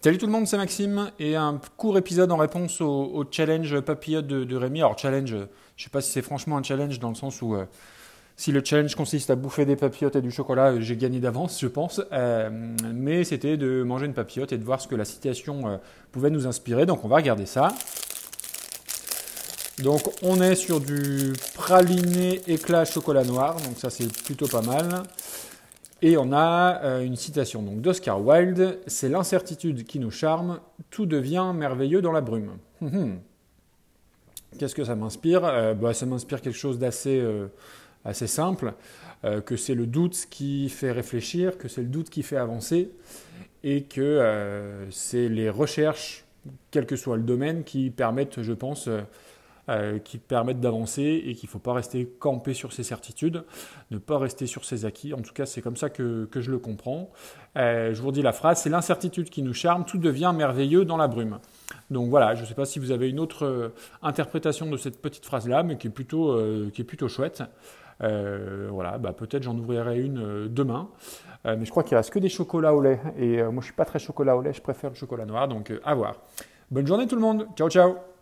Salut tout le monde, c'est Maxime et un court épisode en réponse au, challenge papillote de, Rémi. Alors challenge, je ne sais pas si c'est franchement un challenge dans le sens où euh, si le challenge consiste à bouffer des papillotes et du chocolat, euh, j'ai gagné d'avance, je pense. Euh, mais c'était de manger une papillote et de voir ce que la situation pouvait nous inspirer. Donc on va regarder ça. Donc on est sur du praliné éclat chocolat noir, donc ça c'est plutôt pas mal. Et on a euh, une citation d'Oscar Wilde C'est l'incertitude qui nous charme, tout devient merveilleux dans la brume. Hum, hum. Qu'est-ce que ça m'inspire? Euh, bah, Ça m'inspire quelque chose d'assez euh, simple, que c'est le doute qui fait réfléchir, que c'est le doute qui fait avancer, et que c'est les recherches, quel que soit le domaine, qui permettent, je pense, euh, qui permettent d'avancer et qu'il ne faut pas rester campé sur ses certitudes, ne pas rester sur ses acquis. En tout cas, c'est comme ça que, que, je le comprends. Euh, je vous redis la phrase, c'est l'incertitude qui nous charme, tout devient merveilleux dans la brume. Donc voilà, je ne sais pas si vous avez une autre euh, interprétation de cette petite phrase-là, mais qui est plutôt, qui est plutôt chouette. voilà, bah, peut-être j'en ouvrirai une demain. mais je crois qu'il reste que des chocolats au lait. Et moi, je suis pas très chocolat au lait, je préfère le chocolat noir. Donc à voir. Bonne journée tout le monde. Ciao, ciao.